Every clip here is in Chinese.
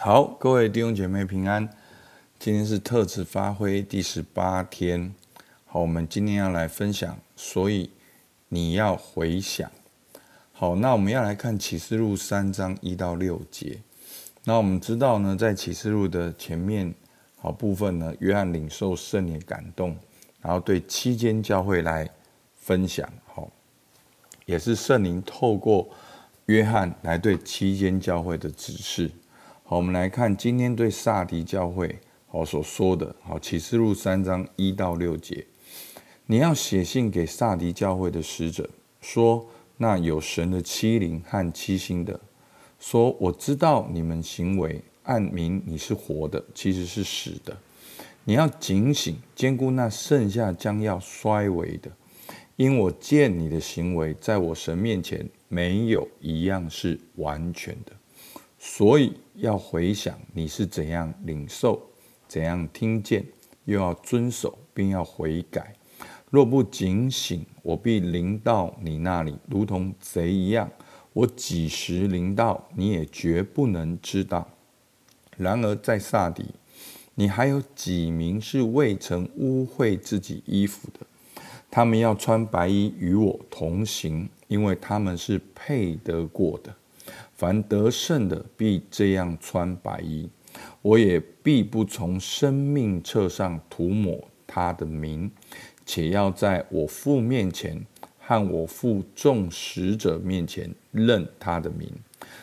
好，各位弟兄姐妹平安。今天是特质发挥第十八天。好，我们今天要来分享，所以你要回想。好，那我们要来看启示录三章一到六节。那我们知道呢，在启示录的前面好部分呢，约翰领受圣灵感动，然后对七间教会来分享。好，也是圣灵透过约翰来对七间教会的指示。好，我们来看今天对撒狄教会好所说的。好，启示录三章一到六节，你要写信给撒狄教会的使者，说：那有神的欺凌和欺心的，说我知道你们行为，暗明你是活的，其实是死的。你要警醒，兼顾那剩下将要衰微的，因我见你的行为，在我神面前没有一样是完全的。所以要回想你是怎样领受、怎样听见，又要遵守，并要悔改。若不警醒，我必临到你那里，如同贼一样。我几时临到，你也绝不能知道。然而在撒底，你还有几名是未曾污秽自己衣服的，他们要穿白衣与我同行，因为他们是配得过的。凡得胜的，必这样穿白衣，我也必不从生命册上涂抹他的名，且要在我父面前和我父众使者面前认他的名。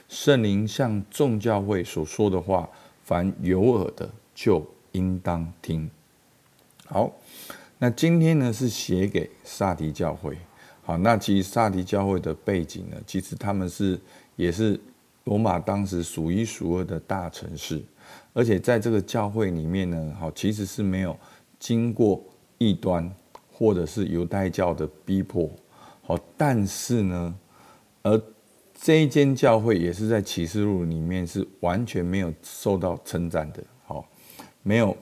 圣灵向众教会所说的话，凡有耳的就应当听。好，那今天呢是写给撒狄教会。好，那其实撒狄教会的背景呢，其实他们是。也是罗马当时数一数二的大城市，而且在这个教会里面呢，好其实是没有经过异端或者是犹太教的逼迫，好，但是呢，而这一间教会也是在启示录里面是完全没有受到称赞的，好，没有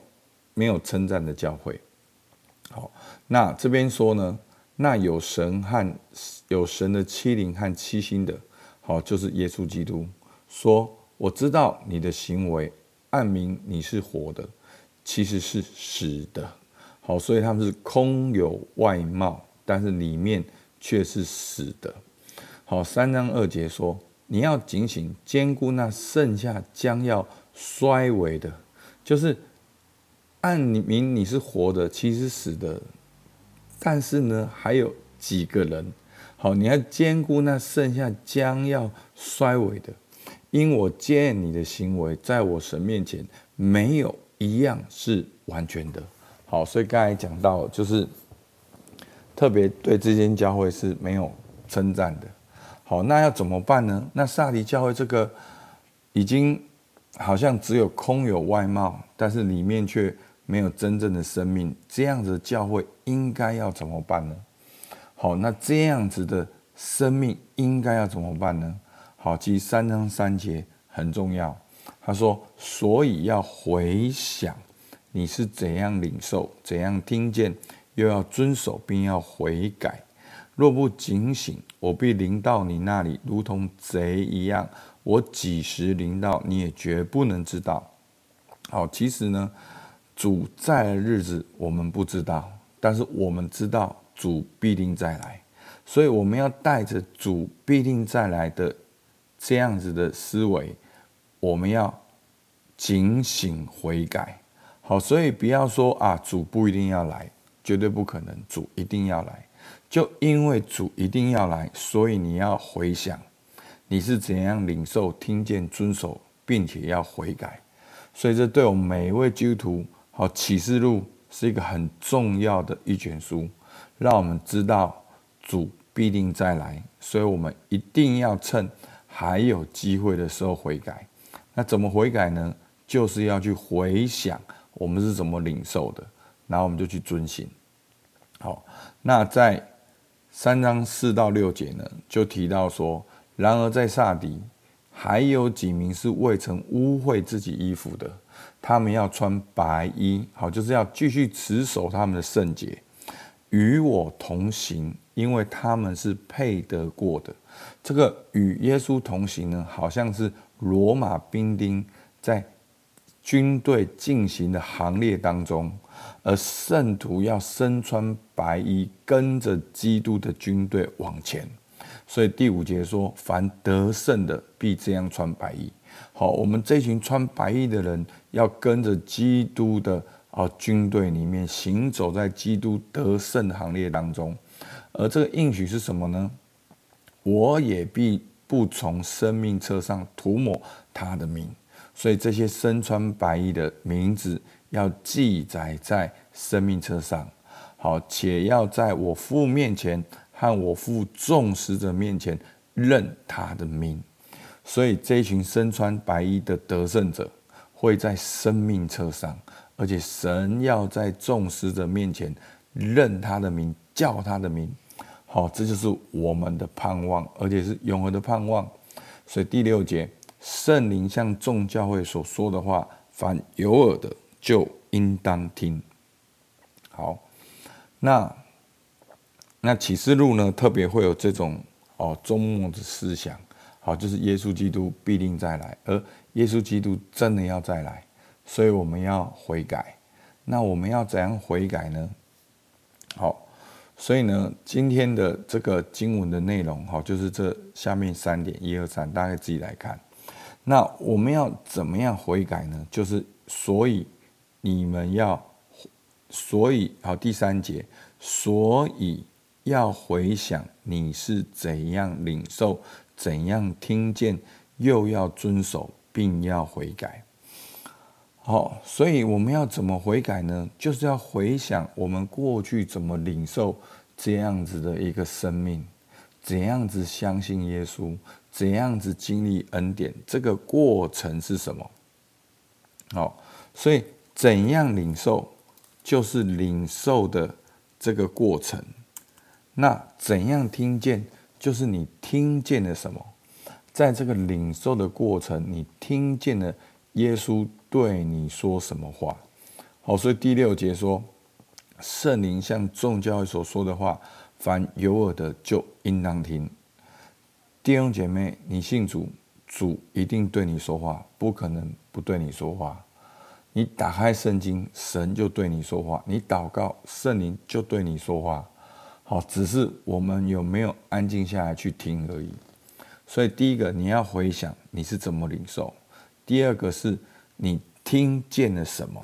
没有称赞的教会，好，那这边说呢，那有神和有神的七灵和七星的。好，就是耶稣基督说：“我知道你的行为，暗明你是活的，其实是死的。”好，所以他们是空有外貌，但是里面却是死的。好，三章二节说：“你要警醒，坚固那剩下将要衰微的，就是暗明你是活的，其实死的。但是呢，还有几个人。”好，你要兼顾那剩下将要衰微的，因我见你的行为，在我神面前没有一样是完全的。好，所以刚才讲到，就是特别对这间教会是没有称赞的。好，那要怎么办呢？那撒迪教会这个已经好像只有空有外貌，但是里面却没有真正的生命，这样子的教会应该要怎么办呢？好，那这样子的生命应该要怎么办呢？好，其实三章三节很重要。他说：“所以要回想你是怎样领受、怎样听见，又要遵守，并要悔改。若不警醒，我必临到你那里，如同贼一样。我几时临到，你也绝不能知道。”好，其实呢，主在的日子我们不知道，但是我们知道。主必定再来，所以我们要带着主必定再来的这样子的思维，我们要警醒悔改。好，所以不要说啊，主不一定要来，绝对不可能，主一定要来。就因为主一定要来，所以你要回想你是怎样领受、听见、遵守，并且要悔改。所以这对我们每一位基督徒，好，启示录是一个很重要的一卷书。让我们知道主必定再来，所以我们一定要趁还有机会的时候悔改。那怎么悔改呢？就是要去回想我们是怎么领受的，然后我们就去遵行。好，那在三章四到六节呢，就提到说：然而在撒狄还有几名是未曾污秽自己衣服的，他们要穿白衣，好，就是要继续持守他们的圣洁。与我同行，因为他们是配得过的。这个与耶稣同行呢，好像是罗马兵丁在军队进行的行列当中，而圣徒要身穿白衣，跟着基督的军队往前。所以第五节说：“凡得胜的，必这样穿白衣。”好，我们这群穿白衣的人，要跟着基督的啊军队里面行走在基督得胜行列当中。而这个应许是什么呢？我也必不从生命册上涂抹他的名。所以这些身穿白衣的名字要记载在生命册上。好，且要在我父面前和我父众使者面前认他的名。所以这一群身穿白衣的得胜者会在生命册上，而且神要在众使者面前认他的名，叫他的名。好，这就是我们的盼望，而且是永恒的盼望。所以第六节，圣灵向众教会所说的话，凡有耳的就应当听。好，那那启示录呢，特别会有这种哦终末的思想。好，就是耶稣基督必定再来，而耶稣基督真的要再来，所以我们要悔改。那我们要怎样悔改呢？好，所以呢，今天的这个经文的内容，好，就是这下面三点，一二三，大家自己来看。那我们要怎么样悔改呢？就是所以你们要，所以好，第三节，所以要回想你是怎样领受。怎样听见，又要遵守，并要悔改。好，所以我们要怎么悔改呢？就是要回想我们过去怎么领受这样子的一个生命，怎样子相信耶稣，怎样子经历恩典，这个过程是什么？好，所以怎样领受，就是领受的这个过程。那怎样听见？就是你听见了什么，在这个领受的过程，你听见了耶稣对你说什么话？好，所以第六节说，圣灵像众教会所说的话，凡有耳的就应当听。弟兄姐妹，你信主，主一定对你说话，不可能不对你说话。你打开圣经，神就对你说话；你祷告，圣灵就对你说话。好，只是我们有没有安静下来去听而已。所以，第一个你要回想你是怎么领受；第二个是你听见了什么。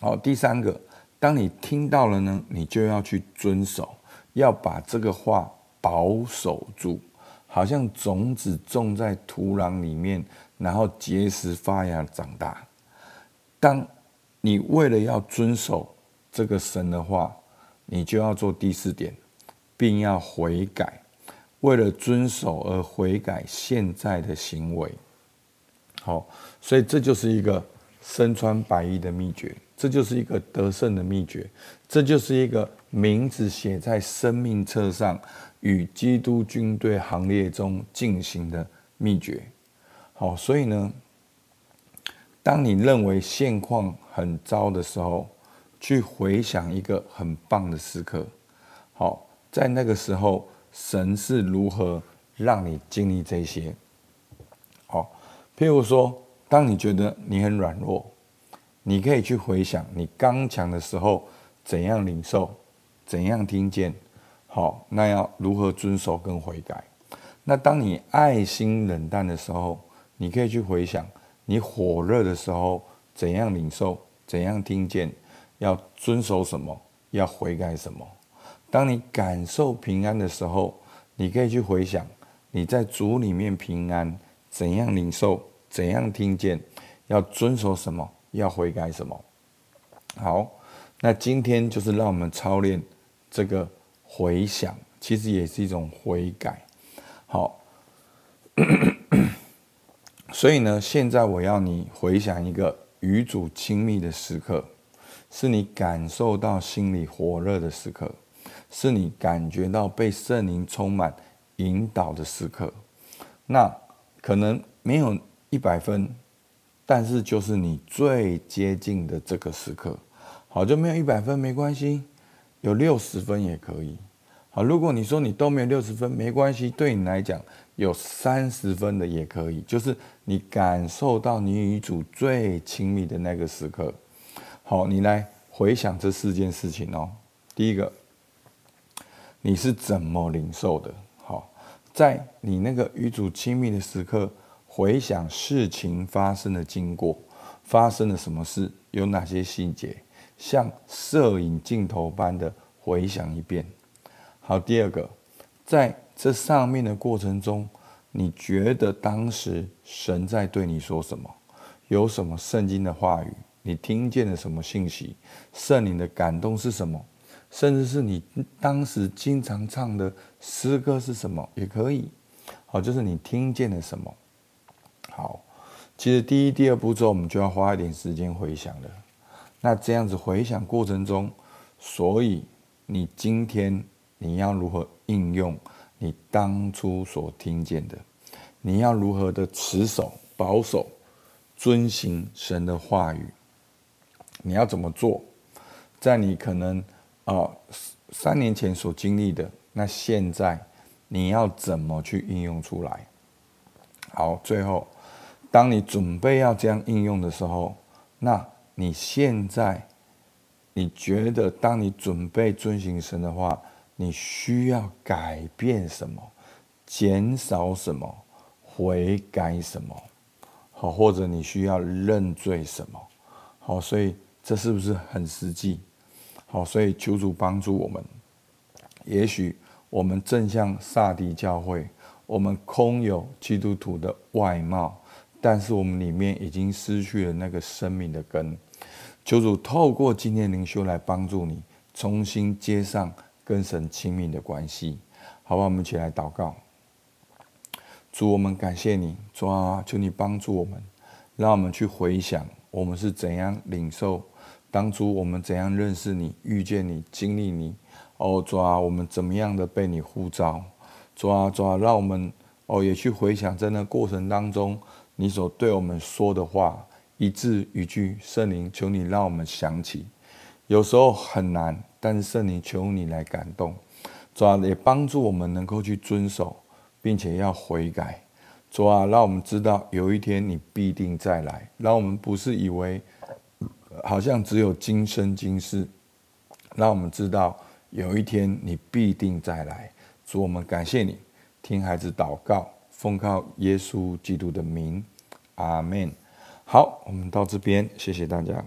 好，第三个，当你听到了呢，你就要去遵守，要把这个话保守住，好像种子种在土壤里面，然后结实发芽长大。当你为了要遵守这个神的话。你就要做第四点，并要悔改，为了遵守而悔改现在的行为。好，所以这就是一个身穿白衣的秘诀，这就是一个得胜的秘诀，这就是一个名字写在生命册上，与基督军队行列中进行的秘诀。好，所以呢，当你认为现况很糟的时候，去回想一个很棒的时刻，好，在那个时候，神是如何让你经历这些？譬如说，当你觉得你很软弱，你可以去回想你刚强的时候怎样领受，怎样听见，好，那要如何遵守跟悔改？那当你爱心冷淡的时候，你可以去回想你火热的时候怎样领受，怎样听见。要遵守什么？要悔改什么？当你感受平安的时候，你可以去回想你在主里面平安，怎样领受，怎样听见，要遵守什么？要悔改什么？好，那今天就是让我们操练这个回想，其实也是一种悔改。好，所以呢，现在我要你回想一个与主亲密的时刻。是你感受到心里火热的时刻，是你感觉到被圣灵充满引导的时刻。那可能没有一百分，但是就是你最接近的这个时刻。好，就没有一百分没关系，有六十分也可以。好，如果你说你都没有六十分，没关系，对你来讲有三十分的也可以，就是你感受到你与主最亲密的那个时刻。好，你来回想这四件事情哦。第一个，你是怎么领受的？在你那个与主亲密的时刻，回想事情发生的经过，发生了什么事，有哪些细节，像摄影镜头般的回想一遍。好，第二个，在这上面的过程中，你觉得当时神在对你说什么？有什么圣经的话语？你听见了什么信息？圣灵的感动是什么？甚至是你当时经常唱的诗歌是什么？也可以。好，就是你听见了什么？好，其实第一、第二步骤我们就要花一点时间回想了。那这样子回想过程中，所以你今天。你要如何应用你当初所听见的？你要如何的持守、保守、遵行神的话语？你要怎么做？在你可能啊、三年前所经历的，那现在你要怎么去应用出来？好，最后，当你准备要这样应用的时候，那你现在你觉得，当你准备遵行神的话？你需要改变什么？减少什么？悔改什么？好，或者你需要认罪什么？好，所以这是不是很实际？好，所以求主帮助我们。也许我们正像撒迪教会，我们空有基督徒的外貌，但是我们里面已经失去了那个生命的根。求主透过今天灵修来帮助你，重新接上。跟神亲密的关系，好吧，我们一起来祷告。主，我们感谢你，主啊，求你帮助我们，让我们去回想我们是怎样领受当初我们怎样认识你、遇见你、经历你。哦，主啊，我们怎么样的被你呼召？主啊，主啊，让我们哦也去回想在那过程当中你所对我们说的话，一字一句，圣灵，求你让我们想起。有时候很难。但是圣灵求你来感动，主啊，也帮助我们能够去遵守，并且要悔改。主啊，让我们知道有一天你必定再来，让我们不是以为好像只有今生今世，让我们知道有一天你必定再来。主，我们感谢你，听孩子祷告，奉靠耶稣基督的名，阿门。好，我们到这边，谢谢大家。